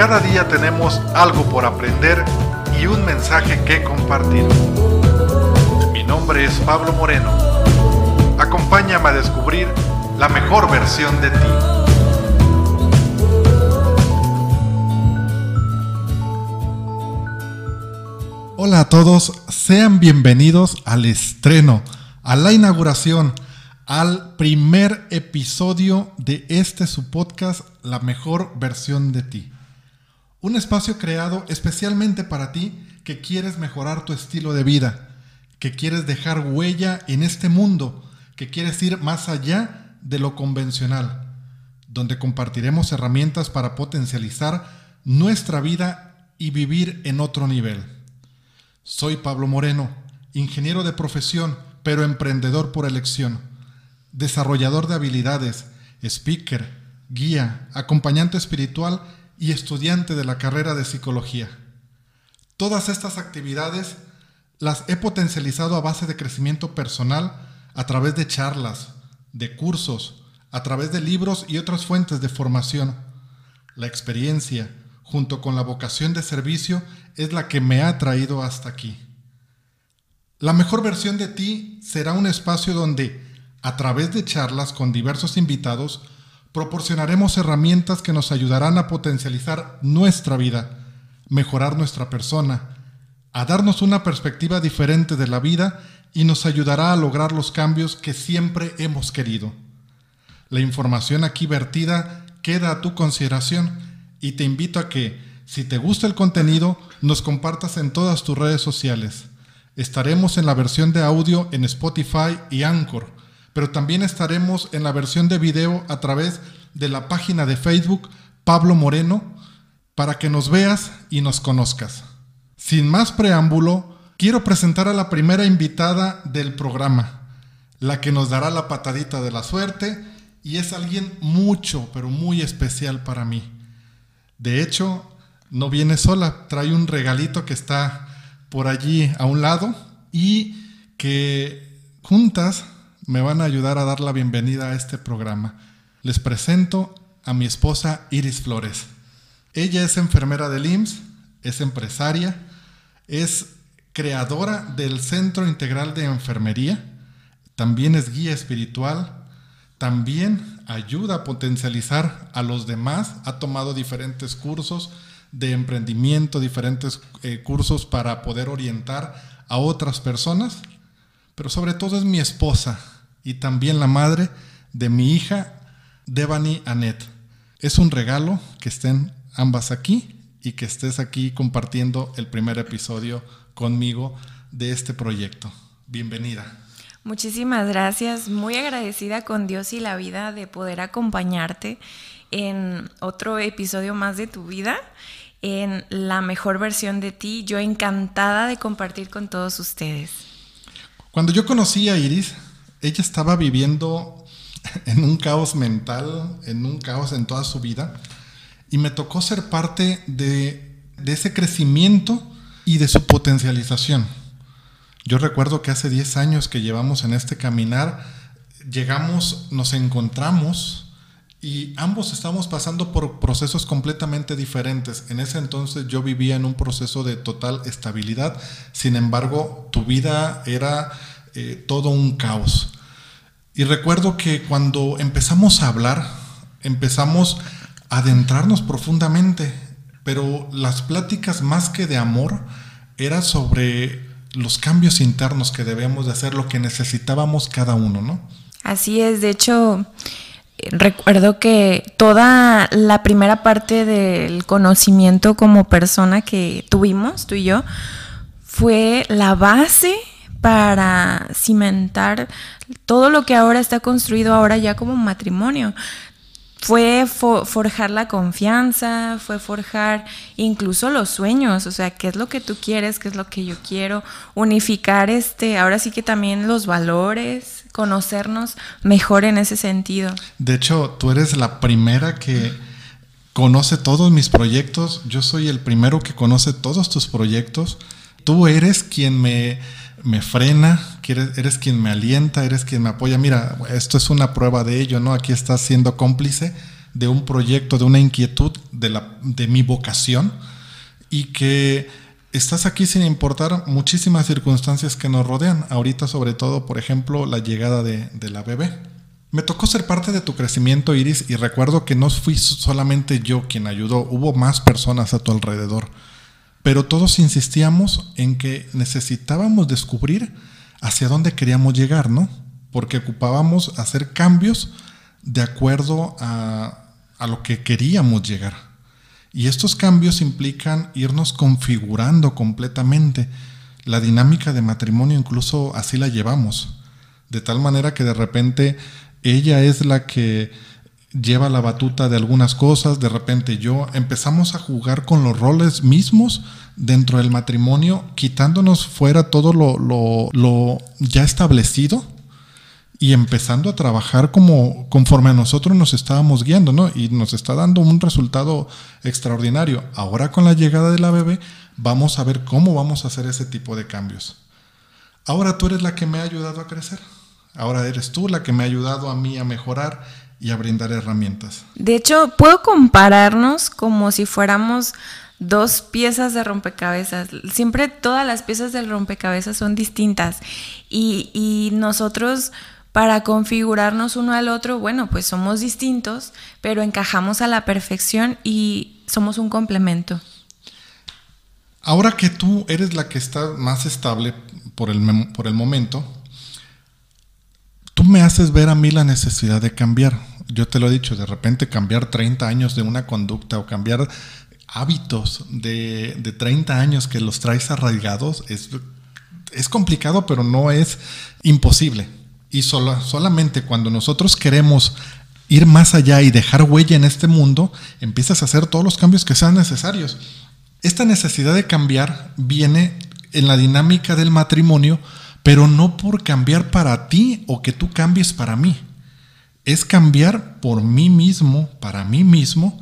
cada día tenemos algo por aprender y un mensaje que compartir. Mi nombre es Pablo Moreno. Acompáñame a descubrir la mejor versión de ti. Hola a todos, sean bienvenidos al estreno, a la inauguración, al primer episodio de este su podcast, La mejor versión de ti. Un espacio creado especialmente para ti que quieres mejorar tu estilo de vida, que quieres dejar huella en este mundo, que quieres ir más allá de lo convencional, donde compartiremos herramientas para potencializar nuestra vida y vivir en otro nivel. Soy Pablo Moreno, ingeniero de profesión, pero emprendedor por elección desarrollador de habilidades, speaker, guía, acompañante espiritual y estudiante de la carrera de psicología. Todas estas actividades las he potencializado a base de crecimiento personal a través de charlas, de cursos, a través de libros y otras fuentes de formación. La experiencia, junto con la vocación de servicio, es la que me ha traído hasta aquí. La mejor versión de ti será un espacio donde a través de charlas con diversos invitados, proporcionaremos herramientas que nos ayudarán a potencializar nuestra vida, mejorar nuestra persona, a darnos una perspectiva diferente de la vida y nos ayudará a lograr los cambios que siempre hemos querido. La información aquí vertida queda a tu consideración y te invito a que, si te gusta el contenido, nos compartas en todas tus redes sociales. Estaremos en la versión de audio en Spotify y Anchor pero también estaremos en la versión de video a través de la página de Facebook Pablo Moreno para que nos veas y nos conozcas. Sin más preámbulo, quiero presentar a la primera invitada del programa, la que nos dará la patadita de la suerte y es alguien mucho, pero muy especial para mí. De hecho, no viene sola, trae un regalito que está por allí a un lado y que juntas me van a ayudar a dar la bienvenida a este programa. Les presento a mi esposa Iris Flores. Ella es enfermera del IMSS, es empresaria, es creadora del Centro Integral de Enfermería, también es guía espiritual, también ayuda a potencializar a los demás, ha tomado diferentes cursos de emprendimiento, diferentes eh, cursos para poder orientar a otras personas, pero sobre todo es mi esposa, y también la madre de mi hija, Devani Anet. Es un regalo que estén ambas aquí y que estés aquí compartiendo el primer episodio conmigo de este proyecto. Bienvenida. Muchísimas gracias, muy agradecida con Dios y la vida de poder acompañarte en otro episodio más de tu vida, en la mejor versión de ti. Yo encantada de compartir con todos ustedes. Cuando yo conocí a Iris, ella estaba viviendo en un caos mental, en un caos en toda su vida, y me tocó ser parte de, ese crecimiento y de su potencialización. Yo recuerdo que hace 10 años que llevamos en este caminar, llegamos, nos encontramos y ambos estamos pasando por procesos completamente diferentes. En ese entonces yo vivía en un proceso de total estabilidad, sin embargo tu vida era eh, todo un caos. Y recuerdo que cuando empezamos a hablar, empezamos a adentrarnos profundamente, pero las pláticas más que de amor eran sobre los cambios internos que debemos de hacer, lo que necesitábamos cada uno, ¿no? Así es, de hecho, recuerdo que toda la primera parte del conocimiento como persona que tuvimos, tú y yo, fue la base para cimentar todo lo que ahora está construido ahora ya como matrimonio. Fue forjar la confianza, fue forjar incluso los sueños, o sea, qué es lo que tú quieres, qué es lo que yo quiero, unificar este, ahora sí que también los valores, conocernos mejor en ese sentido. De hecho, tú eres la primera que conoce todos mis proyectos, yo soy el primero que conoce todos tus proyectos, tú eres quien me me frena, eres quien me alienta, eres quien me apoya. Mira, esto es una prueba de ello, ¿no? Aquí estás siendo cómplice de un proyecto, de una inquietud, de, la, de mi vocación y que estás aquí sin importar muchísimas circunstancias que nos rodean. Ahorita sobre todo, por ejemplo, la llegada de, la bebé. Me tocó ser parte de tu crecimiento, Iris, y recuerdo que no fui solamente yo quien ayudó, hubo más personas a tu alrededor. Pero todos insistíamos en que necesitábamos descubrir hacia dónde queríamos llegar, ¿no? Porque ocupábamos hacer cambios de acuerdo a lo que queríamos llegar. Y estos cambios implican irnos configurando completamente. La dinámica de matrimonio incluso así la llevamos. De tal manera que de repente ella es la que lleva la batuta de algunas cosas, de repente yo empezamos a jugar con los roles mismos dentro del matrimonio, quitándonos fuera todo lo, ya establecido y empezando a trabajar como conforme a nosotros nos estábamos guiando, ¿no? Y nos está dando un resultado extraordinario. Ahora con la llegada de la bebé, vamos a ver cómo vamos a hacer ese tipo de cambios. Ahora tú eres la que me ha ayudado a crecer. Ahora eres tú la que me ha ayudado a mí a mejorar y a brindar herramientas. De hecho, puedo compararnos como si fuéramos dos piezas de rompecabezas. Siempre todas las piezas del rompecabezas son distintas y, y, nosotros para configurarnos uno al otro, bueno, pues somos distintos, pero encajamos a la perfección y somos un complemento. Ahora que tú eres la que está más estable por el, por el momento, tú me haces ver a mí la necesidad de cambiar. Yo te lo he dicho, de repente cambiar 30 años de una conducta o cambiar hábitos de, de 30 años que los traes arraigados es, es complicado, pero no es imposible. Y solo, solamente cuando nosotros queremos ir más allá y dejar huella en este mundo, empiezas a hacer todos los cambios que sean necesarios. Esta necesidad de cambiar viene en la dinámica del matrimonio pero no por cambiar para ti o que tú cambies para mí. Es cambiar por mí mismo, para mí mismo.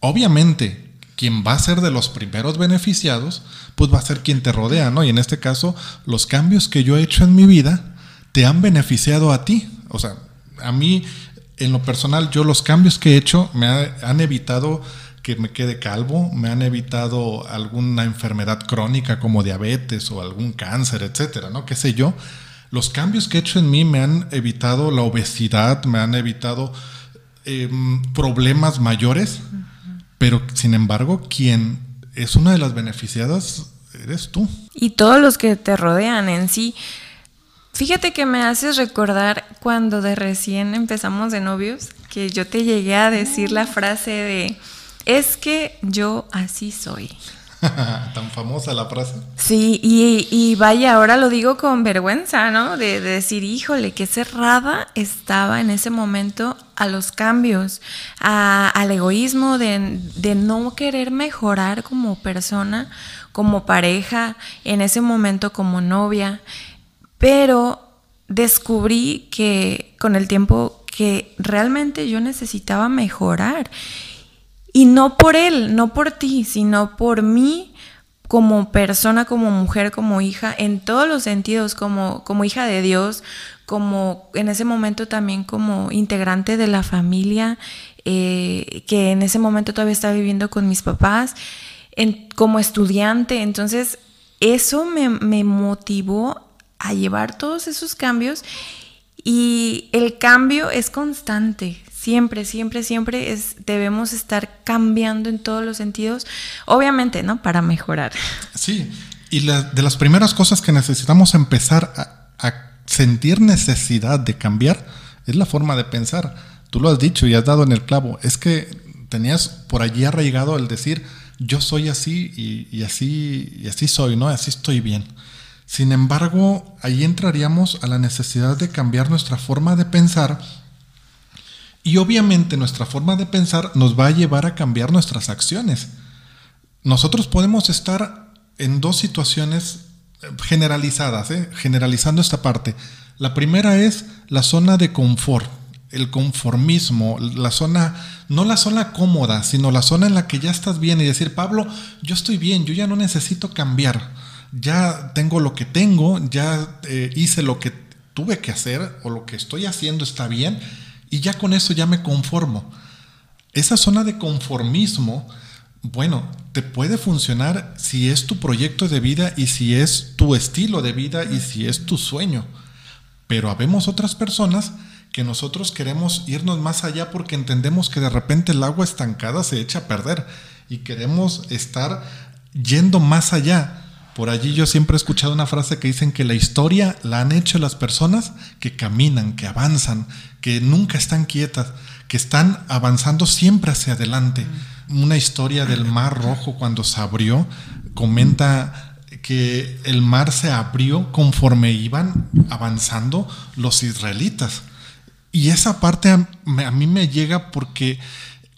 Obviamente, quien va a ser de los primeros beneficiados, pues va a ser quien te rodea, ¿no? Y en este caso, los cambios que yo he hecho en mi vida te han beneficiado a ti. O sea, a mí, en lo personal, yo los cambios que he hecho me han evitado que me quede calvo, me han evitado alguna enfermedad crónica como diabetes o algún cáncer, etcétera, ¿no? ¿Qué sé yo? Los cambios que he hecho en mí me han evitado la obesidad, me han evitado em, problemas mayores, pero sin embargo, quien es una de las beneficiadas eres tú. Y todos los que te rodean en sí. Fíjate que me haces recordar cuando de recién empezamos de novios, que yo te llegué a decir la frase de es que yo así soy. Tan famosa la frase. Sí, y, vaya, ahora lo digo con vergüenza, ¿no? De, decir, híjole, qué cerrada estaba en ese momento a los cambios, al egoísmo de, de no querer mejorar como persona, como pareja, en ese momento como novia. Pero descubrí que con el tiempo que realmente yo necesitaba mejorar y no por él, no por ti, sino por mí como persona, como mujer, como hija, en todos los sentidos, como, como hija de Dios, como en ese momento también como integrante de la familia, eh, que en ese momento todavía estaba viviendo con mis papás, como estudiante. Entonces, eso me, me motivó a llevar todos esos cambios y el cambio es constante, Siempre, siempre, siempre es, debemos estar cambiando en todos los sentidos, obviamente, ¿no? Para mejorar. Sí, y de las primeras cosas que necesitamos empezar a, sentir necesidad de cambiar es la forma de pensar. Tú lo has dicho y has dado en el clavo. Es que tenías por allí arraigado el decir, yo soy así y, y, así y así soy, ¿no? Así estoy bien. Sin embargo, ahí entraríamos a la necesidad de cambiar nuestra forma de pensar y obviamente nuestra forma de pensar nos va a llevar a cambiar nuestras acciones. Nosotros podemos estar en dos situaciones eh, generalizadas, ¿eh? generalizando esta parte. La primera es la zona de confort, el conformismo, la zona, no la zona cómoda, sino la zona en la que ya estás bien y decir, Pablo, yo estoy bien, yo ya no necesito cambiar, ya tengo lo que tengo, ya eh, hice lo que tuve que hacer o lo que estoy haciendo está bien y ya con eso ya me conformo. Esa zona de conformismo, bueno, te puede funcionar si es tu proyecto de vida y si es tu estilo de vida y si es tu sueño. Pero habemos otras personas que nosotros queremos irnos más allá porque entendemos que de repente el agua estancada se echa a perder y queremos estar yendo más allá. Por allí yo siempre he escuchado una frase que dicen que la historia la han hecho las personas que caminan, que avanzan, que nunca están quietas, que están avanzando siempre hacia adelante. Una historia del Mar Rojo cuando se abrió comenta que el mar se abrió conforme iban avanzando los israelitas. Y esa parte a, mí me llega porque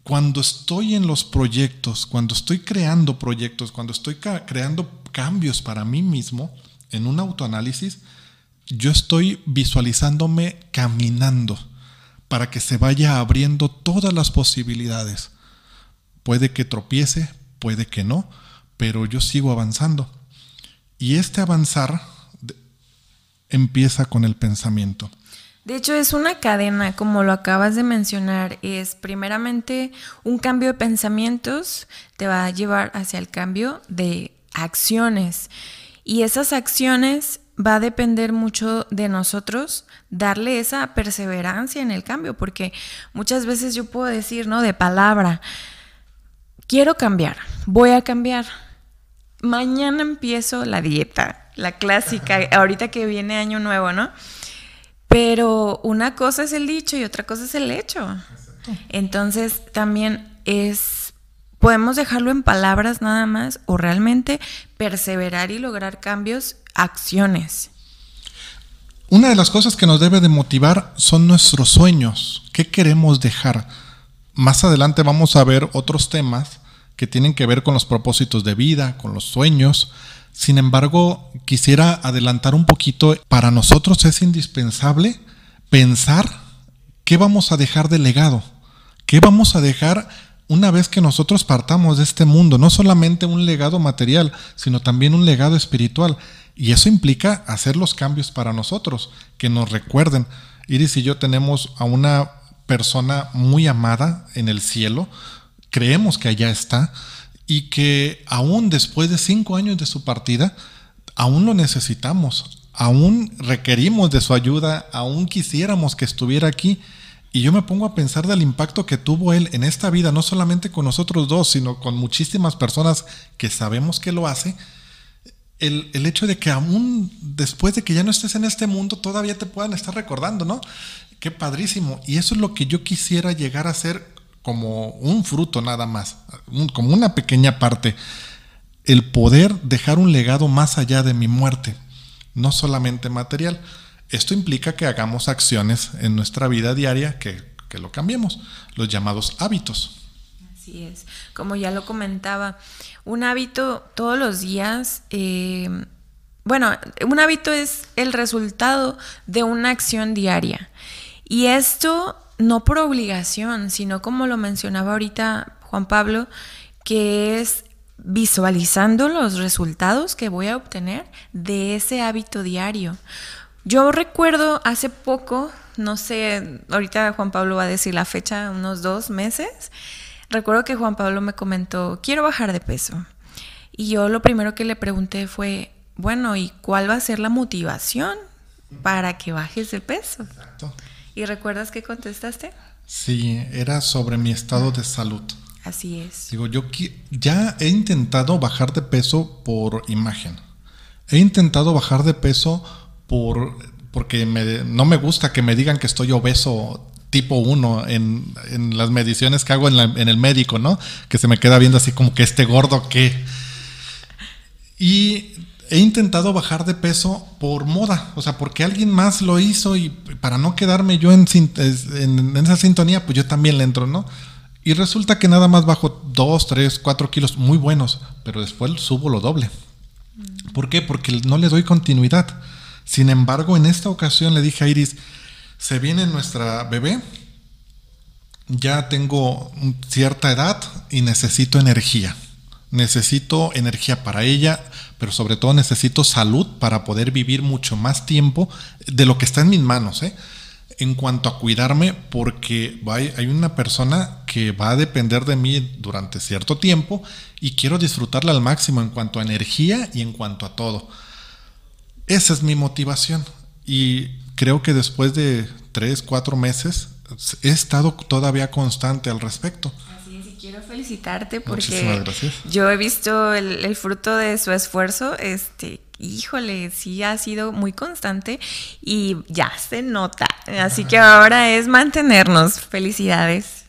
cuando estoy en los proyectos, cuando estoy creando proyectos, cuando estoy creando cambios para mí mismo en un autoanálisis, yo estoy visualizándome caminando para que se vaya abriendo todas las posibilidades. Puede que tropiece, puede que no, pero yo sigo avanzando. Y este avanzar empieza con el pensamiento. De hecho, es una cadena, como lo acabas de mencionar. Es primeramente un cambio de pensamientos te va a llevar hacia el cambio de acciones. Y esas acciones va a depender mucho de nosotros darle esa perseverancia en el cambio, porque muchas veces yo puedo decir, ¿no? De palabra, quiero cambiar, voy a cambiar. Mañana empiezo la dieta, la clásica, ahorita que viene año nuevo, ¿no? Pero una cosa es el dicho y otra cosa es el hecho. Entonces también es, podemos dejarlo en palabras nada más o realmente perseverar y lograr cambios, acciones. Una de las cosas que nos debe de motivar son nuestros sueños. ¿Qué queremos dejar? Más adelante vamos a ver otros temas que tienen que ver con los propósitos de vida, con los sueños, sin embargo, quisiera adelantar un poquito. Para nosotros es indispensable pensar qué vamos a dejar de legado, qué vamos a dejar una vez que nosotros partamos de este mundo, no solamente un legado material, sino también un legado espiritual. Y eso implica hacer los cambios para nosotros, que nos recuerden. Iris y yo tenemos a una persona muy amada en el cielo, creemos que allá está, y que aún después de cinco años de su partida, aún lo necesitamos, aún requerimos de su ayuda, aún quisiéramos que estuviera aquí. Y yo me pongo a pensar del impacto que tuvo él en esta vida, no solamente con nosotros dos, sino con muchísimas personas que sabemos que lo hace. El, el, hecho de que aún después de que ya no estés en este mundo, todavía te puedan estar recordando, ¿no? Qué padrísimo. Y eso es lo que yo quisiera llegar a ser como un fruto nada más, como una pequeña parte, el poder dejar un legado más allá de mi muerte, no solamente material. Esto implica que hagamos acciones en nuestra vida diaria que, lo cambiemos, los llamados hábitos. Así es, como ya lo comentaba, un hábito todos los días, eh, bueno, un hábito es el resultado de una acción diaria. Y esto no por obligación, sino como lo mencionaba ahorita Juan Pablo, que es visualizando los resultados que voy a obtener de ese hábito diario. Yo recuerdo hace poco, no sé, ahorita Juan Pablo va a decir la fecha, unos dos meses, recuerdo que Juan Pablo me comentó, quiero bajar de peso. Y yo lo primero que le pregunté fue, bueno, ¿y cuál va a ser la motivación para que bajes de peso? Exacto. ¿Y recuerdas qué contestaste? Sí, era sobre mi estado de salud. Así es. Digo, yo ya he intentado bajar de peso por imagen. He intentado bajar de peso por porque no me gusta que me digan que estoy obeso tipo 1 en, las mediciones que hago en, en, el médico, ¿no? Que se me queda viendo así como que este gordo que... Y he intentado bajar de peso por moda, o sea, porque alguien más lo hizo y para no quedarme yo en, esa sintonía, pues yo también le entro, ¿no? Y resulta que nada más bajo 2, 3, 4 kilos muy buenos, pero después subo lo doble. ¿Por qué? Porque no le doy continuidad. Sin embargo, en esta ocasión le dije a Iris, se viene nuestra bebé, ya tengo cierta edad y necesito energía. Necesito energía para ella, pero sobre todo necesito salud para poder vivir mucho más tiempo de lo que está en mis manos. ¿eh? en cuanto a cuidarme porque hay una persona que va a depender de mí durante cierto tiempo y quiero disfrutarla al máximo en cuanto a energía y en cuanto a todo. Esa es mi motivación y creo que después de tres, cuatro meses he estado todavía constante al respecto. Así es, y quiero felicitarte porque yo he visto el, el, fruto de su esfuerzo, este, híjole, sí ha sido muy constante y ya se nota. Así que ahora es mantenernos. Felicidades.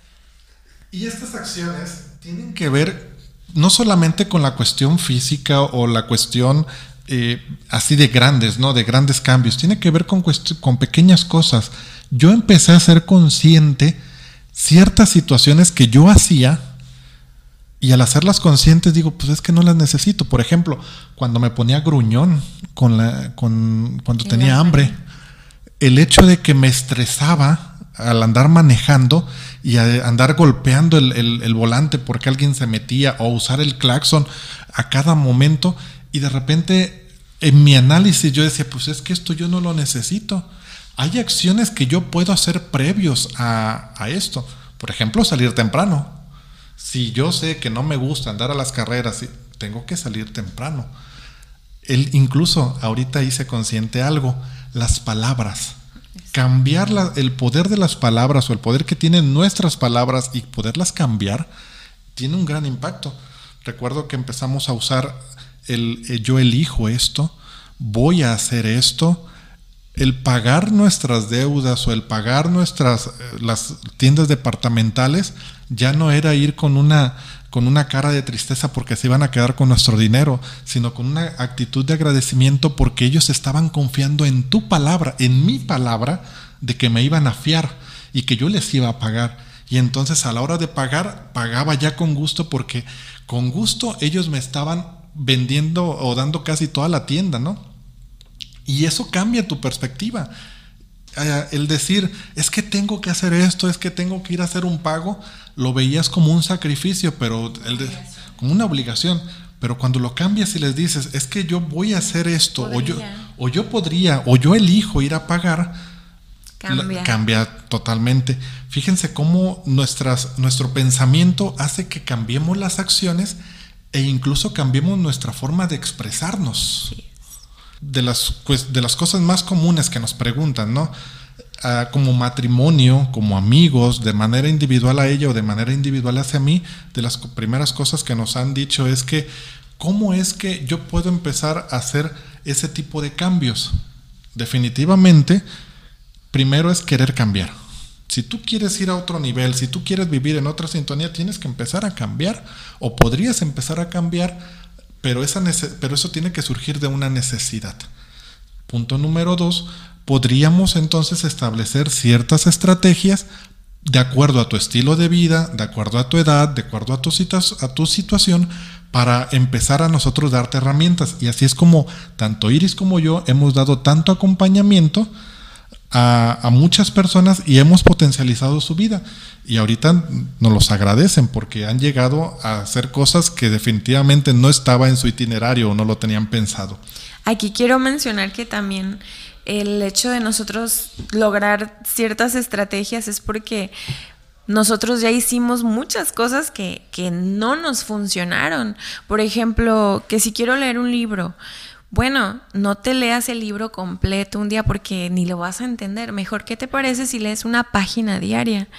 Y estas acciones tienen que ver no solamente con la cuestión física o la cuestión eh, así de grandes, ¿no? De grandes cambios. Tiene que ver con, con pequeñas cosas. Yo empecé a ser consciente ciertas situaciones que yo hacía y al hacerlas conscientes digo, pues es que no las necesito. Por ejemplo, cuando me ponía gruñón con la, con, cuando tenía hambre, el hecho de que me estresaba al andar manejando y andar golpeando el, el, volante porque alguien se metía o usar el claxon a cada momento y de repente en mi análisis yo decía, pues es que esto yo no lo necesito. Hay acciones que yo puedo hacer previos a, a esto. Por ejemplo, salir temprano si yo sé que no me gusta andar a las carreras, tengo que salir temprano. Él incluso ahorita hice consciente algo, las palabras. Cambiar el poder de las palabras o el poder que tienen nuestras palabras y poderlas cambiar tiene un gran impacto. Recuerdo que empezamos a usar el eh, yo elijo esto, voy a hacer esto, el pagar nuestras deudas o el pagar nuestras eh, las tiendas departamentales ya no era ir con una con una cara de tristeza porque se iban a quedar con nuestro dinero, sino con una actitud de agradecimiento porque ellos estaban confiando en tu palabra, en mi palabra, de que me iban a fiar y que yo les iba a pagar. Y entonces a la hora de pagar, pagaba ya con gusto porque con gusto ellos me estaban vendiendo o dando casi toda la tienda, ¿no? Y eso cambia tu perspectiva. Eh, el decir, es que tengo que hacer esto, es que tengo que ir a hacer un pago, lo veías como un sacrificio, pero el como una obligación. Pero cuando lo cambias y les dices, es que yo voy a hacer esto, o yo, o yo podría, o yo elijo ir a pagar, cambia, cambia totalmente. Fíjense cómo nuestras, nuestro pensamiento hace que cambiemos las acciones e incluso cambiemos nuestra forma de expresarnos de las, pues, de las cosas más comunes que nos preguntan, ¿no? Ah, como matrimonio, como amigos, de manera individual a ella o de manera individual hacia mí, de las primeras cosas que nos han dicho es que, ¿cómo es que yo puedo empezar a hacer ese tipo de cambios? Definitivamente, primero es querer cambiar. Si tú quieres ir a otro nivel, si tú quieres vivir en otra sintonía, tienes que empezar a cambiar o podrías empezar a cambiar pero, eso tiene que surgir de una necesidad. Punto número dos, podríamos entonces establecer ciertas estrategias de acuerdo a tu estilo de vida, de acuerdo a tu edad, de acuerdo a a tu situación, para empezar a nosotros darte herramientas. Y así es como tanto Iris como yo hemos dado tanto acompañamiento a, muchas personas y hemos potencializado su vida. Y ahorita nos los agradecen porque han llegado a hacer cosas que definitivamente no estaba en su itinerario o no lo tenían pensado. Aquí quiero mencionar que también el hecho de nosotros lograr ciertas estrategias es porque nosotros ya hicimos muchas cosas que, que no nos funcionaron. Por ejemplo, que si quiero leer un libro, bueno, no te leas el libro completo un día porque ni lo vas a entender. Mejor, ¿qué te parece si lees una página diaria?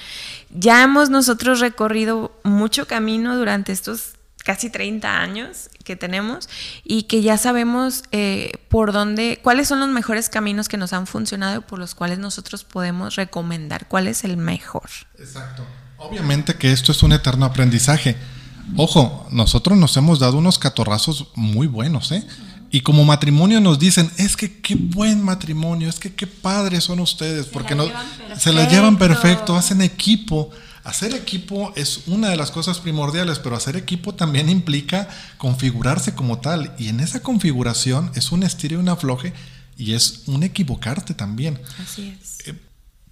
Ya hemos nosotros recorrido mucho camino durante estos casi 30 años que tenemos y que ya sabemos eh, por dónde, cuáles son los mejores caminos que nos han funcionado y por los cuales nosotros podemos recomendar cuál es el mejor. Exacto. Obviamente que esto es un eterno aprendizaje. Ojo, nosotros nos hemos dado unos catorrazos muy buenos, ¿eh? Y como matrimonio nos dicen, es que qué buen matrimonio, es que qué padres son ustedes, porque no, se la llevan perfecto, hacen equipo. Hacer equipo es una de las cosas primordiales, pero hacer equipo también implica configurarse como tal. Y en esa configuración es un estilo y un afloje y es un equivocarte también. Así es. Eh,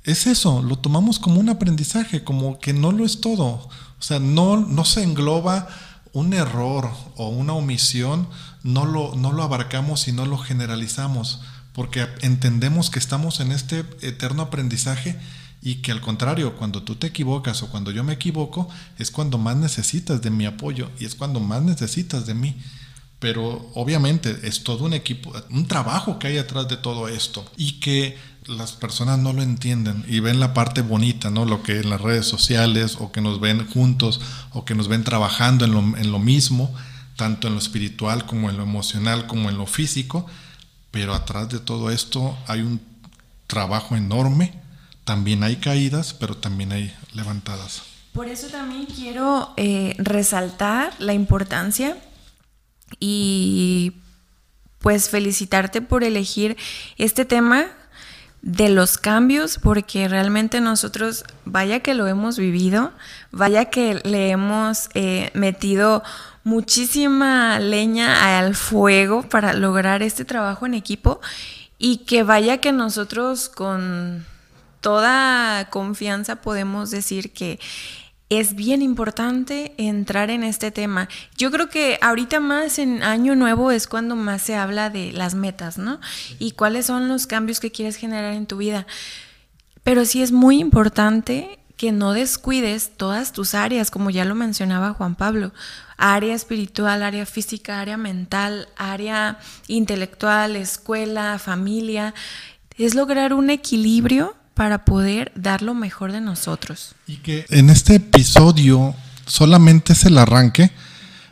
es eso, lo tomamos como un aprendizaje, como que no lo es todo. O sea, no, no se engloba un error o una omisión no lo, no lo abarcamos y no lo generalizamos. porque entendemos que estamos en este eterno aprendizaje y que al contrario, cuando tú te equivocas o cuando yo me equivoco, es cuando más necesitas de mi apoyo y es cuando más necesitas de mí. Pero obviamente es todo un equipo, un trabajo que hay atrás de todo esto y que las personas no lo entienden y ven la parte bonita, ¿no? Lo que en las redes sociales o que nos ven juntos o que nos ven trabajando en lo, en lo mismo, tanto en lo espiritual como en lo emocional como en lo físico, pero atrás de todo esto hay un trabajo enorme también hay caídas, pero también hay levantadas. Por eso también quiero eh, resaltar la importancia y pues felicitarte por elegir este tema de los cambios, porque realmente nosotros, vaya que lo hemos vivido, vaya que le hemos eh, metido muchísima leña al fuego para lograr este trabajo en equipo y que vaya que nosotros con toda confianza podemos decir que es bien importante entrar en este tema. Yo creo que ahorita más en Año Nuevo es cuando más se habla de las metas, ¿no? Y cuáles son los cambios que quieres generar en tu vida. Pero sí es muy importante que no descuides todas tus áreas, como ya lo mencionaba Juan Pablo. Área espiritual, área física, área mental, área intelectual, escuela, familia. Es lograr un equilibrio para poder dar lo mejor de nosotros. Y que en este episodio solamente es el arranque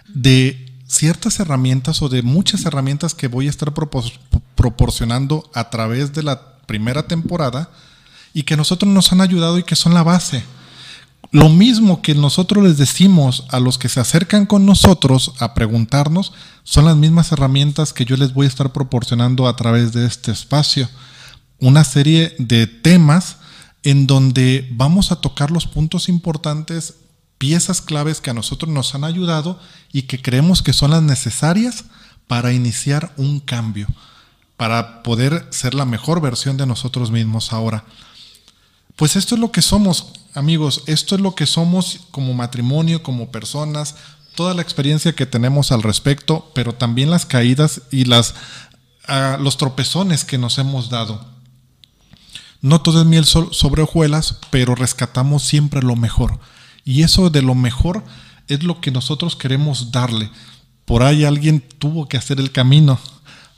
de ciertas herramientas o de muchas herramientas que voy a estar proporcionando a través de la primera temporada y que nosotros nos han ayudado y que son la base. Lo mismo que nosotros les decimos a los que se acercan con nosotros a preguntarnos, son las mismas herramientas que yo les voy a estar proporcionando a través de este espacio una serie de temas en donde vamos a tocar los puntos importantes, piezas claves que a nosotros nos han ayudado y que creemos que son las necesarias para iniciar un cambio, para poder ser la mejor versión de nosotros mismos ahora. Pues esto es lo que somos, amigos, esto es lo que somos como matrimonio, como personas, toda la experiencia que tenemos al respecto, pero también las caídas y las, ah, los tropezones que nos hemos dado. No todo es miel sobre hojuelas, pero rescatamos siempre lo mejor. Y eso de lo mejor es lo que nosotros queremos darle. Por ahí alguien tuvo que hacer el camino.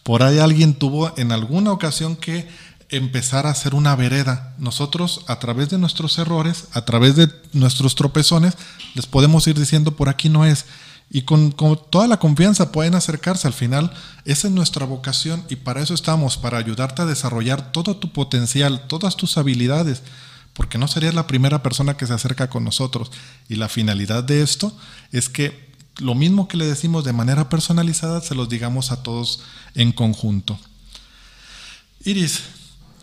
Por ahí alguien tuvo en alguna ocasión que empezar a hacer una vereda. Nosotros, a través de nuestros errores, a través de nuestros tropezones, les podemos ir diciendo por aquí no es. Y con, toda la confianza pueden acercarse al final. Esa es nuestra vocación y para eso estamos, para ayudarte a desarrollar todo tu potencial, todas tus habilidades, porque no serías la primera persona que se acerca con nosotros. Y la finalidad de esto es que lo mismo que le decimos de manera personalizada, se los digamos a todos en conjunto. Iris,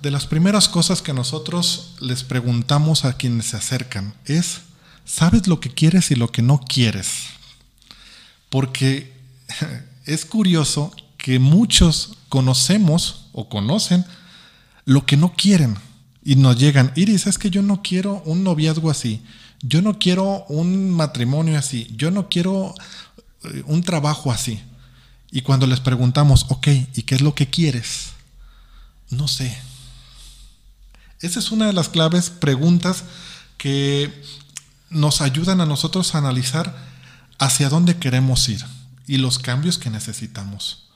de las primeras cosas que nosotros les preguntamos a quienes se acercan es, ¿sabes lo que quieres y lo que no quieres? Porque es curioso que muchos conocemos o conocen lo que no quieren y nos llegan, Iris, es que yo no quiero un noviazgo así, yo no quiero un matrimonio así, yo no quiero eh, un trabajo así. Y cuando les preguntamos, ok, ¿y qué es lo que quieres? No sé. Esa es una de las claves preguntas que nos ayudan a nosotros a analizar hacia dónde queremos ir y los cambios que necesitamos.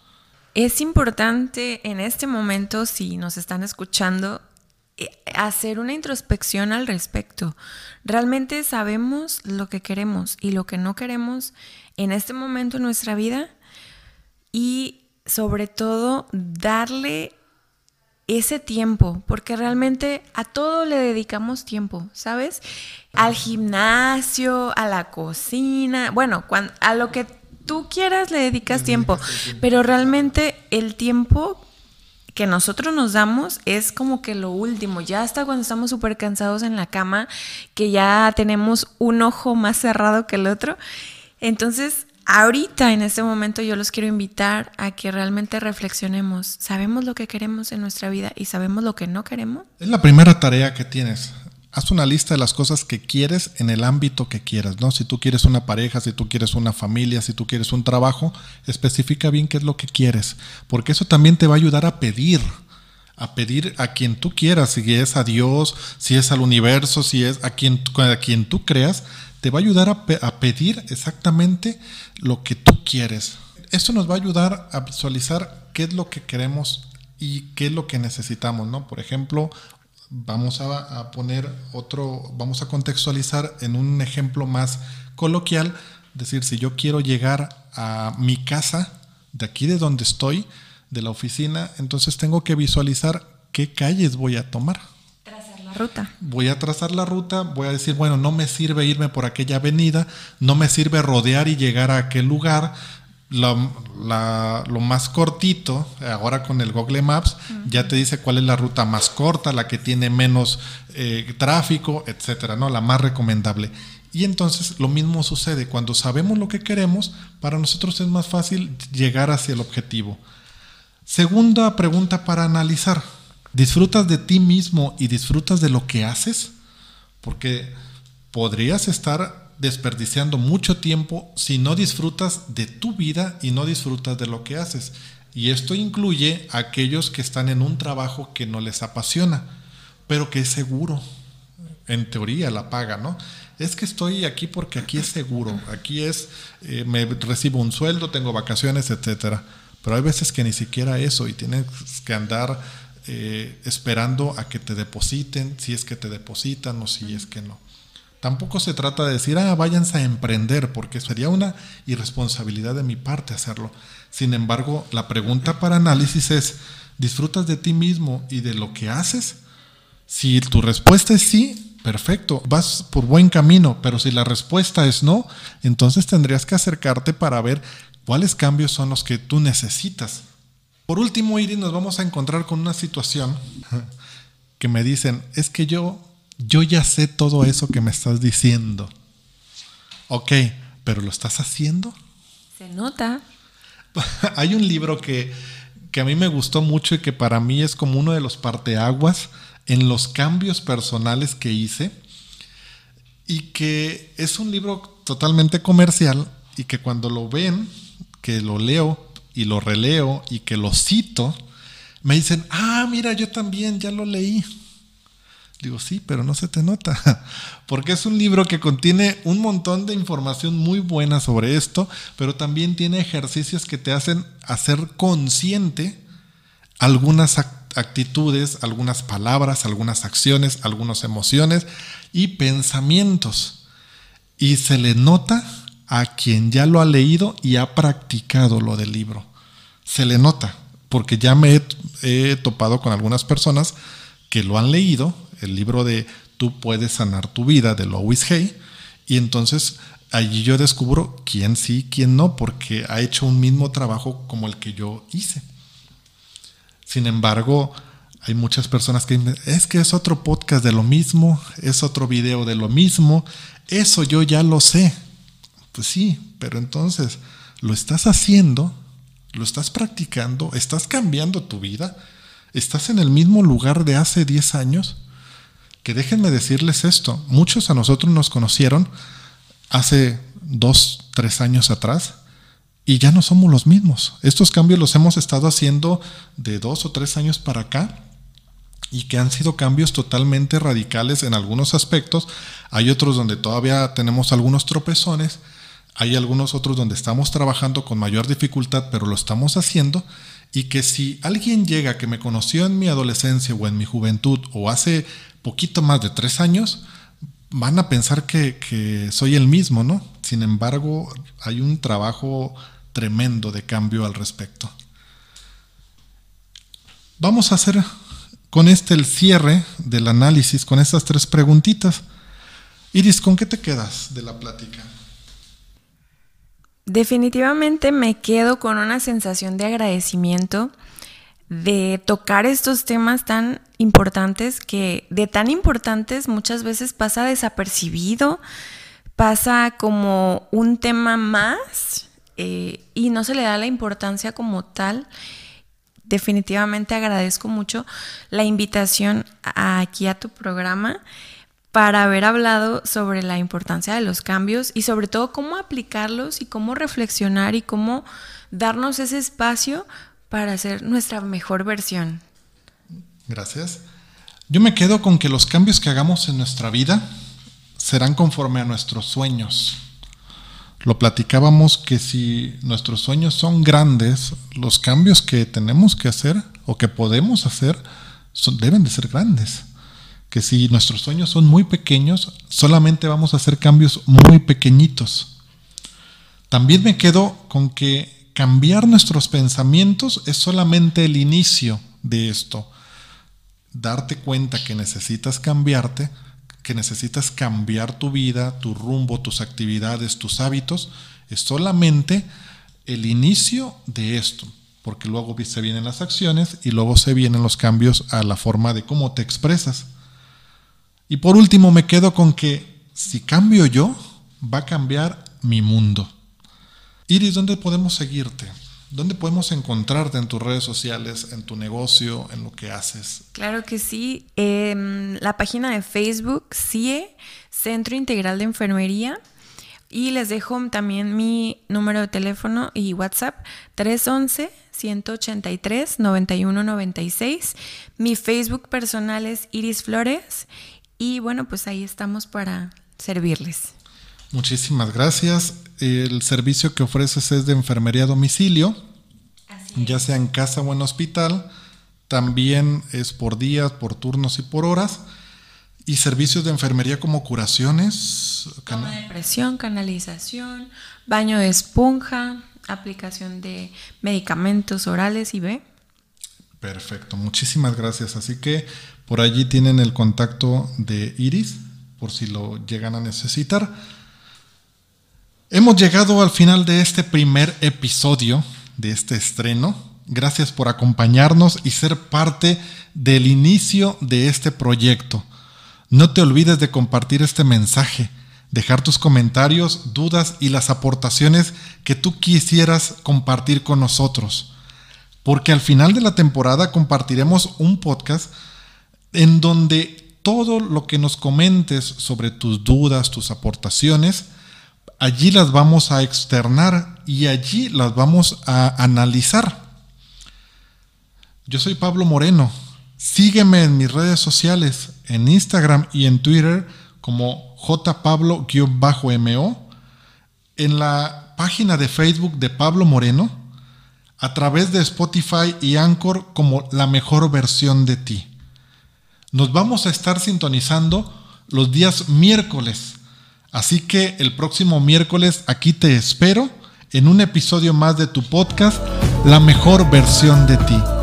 Es importante en este momento, si nos están escuchando, eh, hacer una introspección al respecto. ¿Realmente sabemos lo que queremos y lo que no queremos en este momento en nuestra vida? Y sobre todo, darle ese tiempo, porque realmente a todo le dedicamos tiempo, ¿sabes? Al gimnasio, a la cocina, bueno, a lo que tú quieras le dedicas tiempo, pero realmente el tiempo que nosotros nos damos es como que lo último, ya hasta cuando estamos súper cansados en la cama, que ya tenemos un ojo más cerrado que el otro. Entonces, ahorita, en este momento, yo los quiero invitar a que realmente reflexionemos. ¿Sabemos lo que queremos en nuestra vida y sabemos lo que no queremos? Es la primera tarea que tienes. Haz una lista de las cosas que quieres en el ámbito que quieras, ¿no? Si tú quieres una pareja, si tú quieres una familia, si tú quieres un trabajo, especifica bien qué es lo que quieres, porque eso también te va a ayudar a pedir. a pedir a quien tú quieras, si es a Dios, si es al universo, si es a quien, a quien tú creas, te va a ayudar a, a pedir exactamente lo que tú quieres. Esto nos va a ayudar a visualizar qué es lo que queremos y qué es lo que necesitamos, ¿no? Por ejemplo, vamos a, poner otro, vamos a contextualizar en un ejemplo más coloquial, decir, si yo quiero llegar a mi casa, de aquí de donde estoy, de la oficina, entonces tengo que visualizar qué calles voy a tomar. La ruta. Voy a trazar la ruta, voy a decir, bueno, no me sirve irme por aquella avenida, no me sirve rodear y llegar a aquel lugar, lo, más cortito, ahora con el Google Maps, ya te dice cuál es la ruta más corta, la que tiene menos eh, tráfico, etcétera, ¿no? La más recomendable. Y entonces lo mismo sucede, cuando sabemos lo que queremos, para nosotros es más fácil llegar hacia el objetivo. Segunda pregunta para analizar. ¿Disfrutas de ti mismo y disfrutas de lo que haces? Porque podrías estar desperdiciando mucho tiempo si no disfrutas de tu vida y no disfrutas de lo que haces. Y esto incluye a aquellos que están en un trabajo que no les apasiona, pero que es seguro. En teoría la paga, ¿no? Es que estoy aquí porque aquí es seguro, aquí es, eh, me recibo un sueldo, tengo vacaciones, etcétera. Pero hay veces que ni siquiera eso y tienes que andar eh, esperando a que te depositen, si es que te depositan o si es que no. Tampoco se trata de decir, ah, váyanse a emprender, porque sería una irresponsabilidad de mi parte hacerlo. Sin embargo, la pregunta para análisis es, ¿disfrutas de ti mismo y de lo que haces? Si tu respuesta es sí, perfecto, vas por buen camino, pero si la respuesta es no, entonces tendrías que acercarte para ver cuáles cambios son los que tú necesitas. Por último, Iris, nos vamos a encontrar con una situación que me dicen, es que yo yo ya sé todo eso que me estás diciendo. Ok, pero ¿lo estás haciendo? Se nota. Hay un libro que, que a mí me gustó mucho y que para mí es como uno de los parteaguas en los cambios personales que hice y que es un libro totalmente comercial y que cuando lo ven, que lo leo y lo releo y que lo cito, me dicen, ah, mira, yo también ya lo leí. Digo, sí, pero no se te nota, porque es un libro que contiene un montón de información muy buena sobre esto, pero también tiene ejercicios que te hacen hacer consciente algunas actitudes, algunas palabras, algunas acciones, algunas emociones y pensamientos. Y se le nota a quien ya lo ha leído y ha practicado lo del libro. Se le nota, porque ya me he, topado con algunas personas que lo han leído el libro de Tú puedes sanar tu vida de Lois Hay, y entonces allí yo descubro quién sí, quién no, porque ha hecho un mismo trabajo como el que yo hice. Sin embargo, hay muchas personas que dicen, es que es otro podcast de lo mismo, es otro video de lo mismo, eso yo ya lo sé. Pues sí, pero entonces, ¿lo estás haciendo? ¿Lo estás practicando? ¿Estás cambiando tu vida? ¿Estás en el mismo lugar de hace 10 años? que déjenme decirles esto, muchos a nosotros nos conocieron hace dos, tres años atrás y ya no somos los mismos. Estos cambios los hemos estado haciendo de dos o tres años para acá y que han sido cambios totalmente radicales en algunos aspectos. Hay otros donde todavía tenemos algunos tropezones, hay algunos otros donde estamos trabajando con mayor dificultad, pero lo estamos haciendo. Y que si alguien llega que me conoció en mi adolescencia o en mi juventud o hace poquito más de tres años, van a pensar que, soy el mismo, ¿no? Sin embargo, hay un trabajo tremendo de cambio al respecto. Vamos a hacer con este el cierre del análisis, con estas tres preguntitas. Iris, ¿con qué te quedas de la plática? Definitivamente me quedo con una sensación de agradecimiento de tocar estos temas tan importantes que de tan importantes muchas veces pasa desapercibido, pasa como un tema más eh, y no se le da la importancia como tal. Definitivamente agradezco mucho la invitación aquí a tu programa para haber hablado sobre la importancia de los cambios y sobre todo cómo aplicarlos y cómo reflexionar y cómo darnos ese espacio para ser nuestra mejor versión. Gracias. Yo me quedo con que los cambios que hagamos en nuestra vida serán conforme a nuestros sueños. Lo platicábamos que si nuestros sueños son grandes, los cambios que tenemos que hacer o que podemos hacer deben de ser grandes. Que si nuestros sueños son muy pequeños, solamente vamos a hacer cambios muy pequeñitos. También me quedo con que cambiar nuestros pensamientos es solamente el inicio de esto darte cuenta que necesitas cambiarte, que necesitas cambiar tu vida, tu rumbo, tus actividades, tus hábitos, es solamente el inicio de esto, porque luego se vienen las acciones y luego se vienen los cambios a la forma de cómo te expresas. Y por último me quedo con que si cambio yo, va a cambiar mi mundo. Iris, ¿dónde podemos seguirte? ¿Dónde podemos encontrarte en tus redes sociales, en tu negocio, en lo que haces? Claro que sí. Em, la página de Facebook, CIE, Centro Integral de Enfermería. Y les dejo también mi número de teléfono y WhatsApp 311-183-9196. Mi Facebook personal es Iris Flores. Y bueno, pues ahí estamos para servirles. Muchísimas gracias. El servicio que ofreces es de enfermería a domicilio, ya sea en casa o en hospital. También es por días, por turnos y por horas. Y servicios de enfermería como curaciones. Toma de presión, canalización, baño de esponja, aplicación de medicamentos orales y B. Perfecto, muchísimas gracias. Así que por allí tienen el contacto de Iris, por si lo llegan a necesitar. Hemos llegado al final de este primer episodio de este estreno. Gracias por acompañarnos y ser parte del inicio de este proyecto. No te olvides de compartir este mensaje, dejar tus comentarios, dudas y las aportaciones que tú quisieras compartir con nosotros. Porque al final de la temporada compartiremos un podcast en donde todo lo que nos comentes sobre tus dudas, tus aportaciones, allí las vamos a externar y allí las vamos a analizar. Yo soy Pablo Moreno. Sígueme en mis redes sociales, en Instagram y en Twitter como jpablo-mo, en la página de Facebook de Pablo Moreno, a través de Spotify y Anchor como la mejor versión de ti. Nos vamos a estar sintonizando los días miércoles Así que el próximo miércoles aquí te espero en un episodio más de tu podcast, La mejor versión de ti.